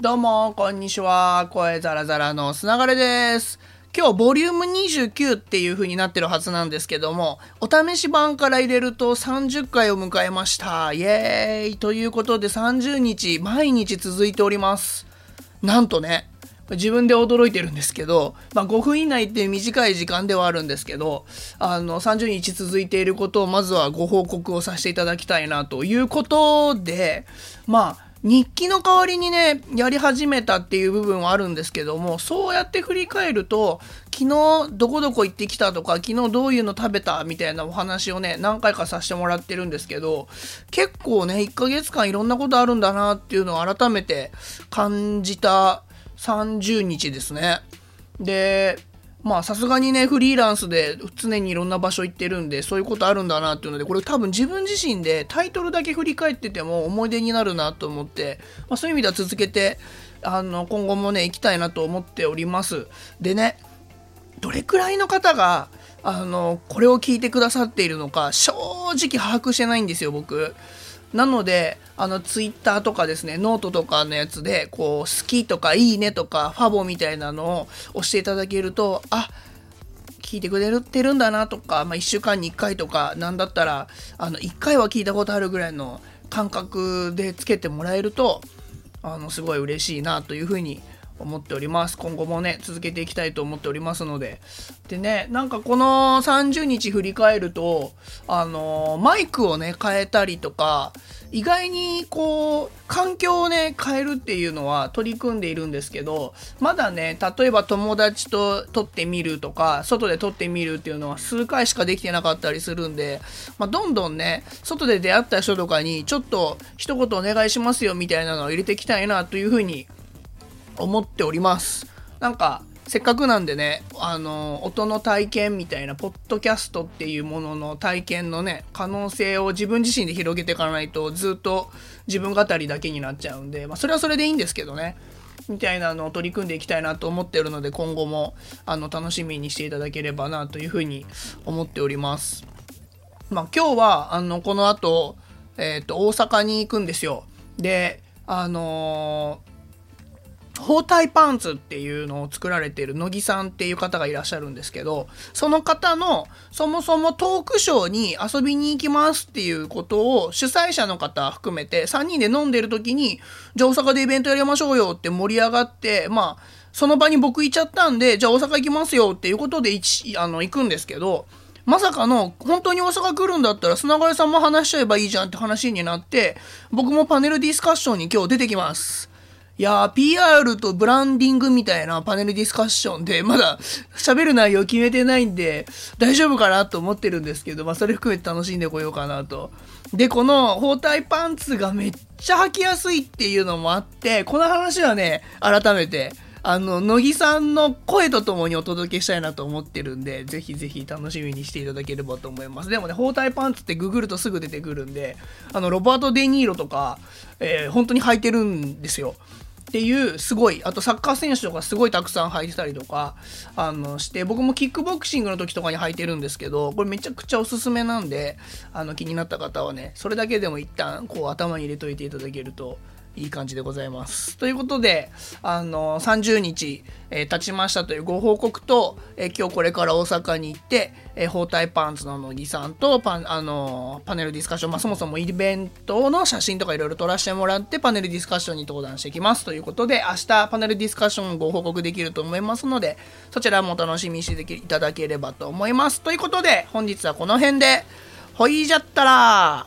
どうも、こんにちは。声ザラザラの砂がれです。今日、ボリューム29っていう風になってるはずなんですけども、お試し版から入れると30回を迎えました。イエーイということで30日、毎日続いております。なんとね、自分で驚いてるんですけど、まあ、5分以内っていう短い時間ではあるんですけど、あの、30日続いていることをまずはご報告をさせていただきたいなということで、まあ、日記の代わりにね、やり始めたっていう部分はあるんですけども、そうやって振り返ると、昨日どこどこ行ってきたとか、昨日どういうの食べたみたいなお話をね、何回かさせてもらってるんですけど、結構ね、1ヶ月間いろんなことあるんだなっていうのを改めて感じた30日ですね。で、まあさすがにね、フリーランスで常にいろんな場所行ってるんで、そういうことあるんだなっていうので、これ多分自分自身でタイトルだけ振り返ってても思い出になるなと思って、まあそういう意味では続けて、あの、今後もね、行きたいなと思っております。でね、どれくらいの方が、あの、これを聞いてくださっているのか、正直把握してないんですよ、僕。なので、あの、ツイッターとかですね、ノートとかのやつで、こう、好きとか、いいねとか、ファボみたいなのを押していただけると、あ、聞いてくれてるんだなとか、まあ、1週間に1回とか、なんだったら、あの、1回は聞いたことあるぐらいの感覚でつけてもらえると、あの、すごい嬉しいなというふうに思っております。今後もね、続けていきたいと思っておりますので。でね、なんかこの30日振り返ると、あのマイクをね、変えたりとか、意外にこう、環境をね、変えるっていうのは取り組んでいるんですけど、まだね、例えば友達と撮ってみるとか、外で撮ってみるっていうのは数回しかできてなかったりするんで、まあ、どんどんね、外で出会った人とかに、ちょっと一言お願いしますよみたいなのを入れていきたいなというふうに思っております。なんか、せっかくなんでね、あの、音の体験みたいな、ポッドキャストっていうものの体験のね、可能性を自分自身で広げていかないと、ずっと自分語りだけになっちゃうんで、まあ、それはそれでいいんですけどね。みたいなのを取り組んでいきたいなと思ってるので、今後も、あの、楽しみにしていただければなというふうに思っております。まあ、今日は、あの、この後、えっ、と、大阪に行くんですよ。で、あのー包帯パンツっていうのを作られている乃木さんっていう方がいらっしゃるんですけど、その方のそもそもトークショーに遊びに行きますっていうことを主催者の方含めて3人で飲んでる時に、じゃあ大阪でイベントやりましょうよって盛り上がって、まあ、その場に僕行っちゃったんで、じゃあ大阪行きますよっていうことであの行くんですけど、まさかの、本当に大阪来るんだったら、砂川さんも話しちゃえばいいじゃんって話になって、僕もパネルディスカッションに今日出てきます。いやー、PR とブランディングみたいなパネルディスカッションで、まだ喋る内容決めてないんで、大丈夫かなと思ってるんですけど、まあ、それ含めて楽しんでこようかなと。で、この包帯パンツがめっちゃ履きやすいっていうのもあって、この話はね、改めて、あの、乃木さんの声とともにお届けしたいなと思ってるんで、ぜひぜひ楽しみにしていただければと思います。でもね、包帯パンツってググるとすぐ出てくるんで、あの、ロバート・デ・ニーロとか、えー本当に履いてるんですよ。っていうすごい。あとサッカー選手とかすごいたくさん履いてたりとかあのして僕もキックボクシングの時とかに履いてるんですけどこれめちゃくちゃおすすめなんであの気になった方はねそれだけでも一旦こう頭に入れといていただけるといい感じでございます。ということで、あの、30日、えー経ちましたというご報告と、えー今日これから大阪に行って、えー包帯パンツの乃木さんとパン、あのパネルディスカッション、まあ、そもそもイベントの写真とかいろいろ撮らせてもらって、パネルディスカッションに登壇してきますということで、明日パネルディスカッションご報告できると思いますので、そちらも楽しみにしていただければと思います。ということで、本日はこの辺で、ほいじゃったら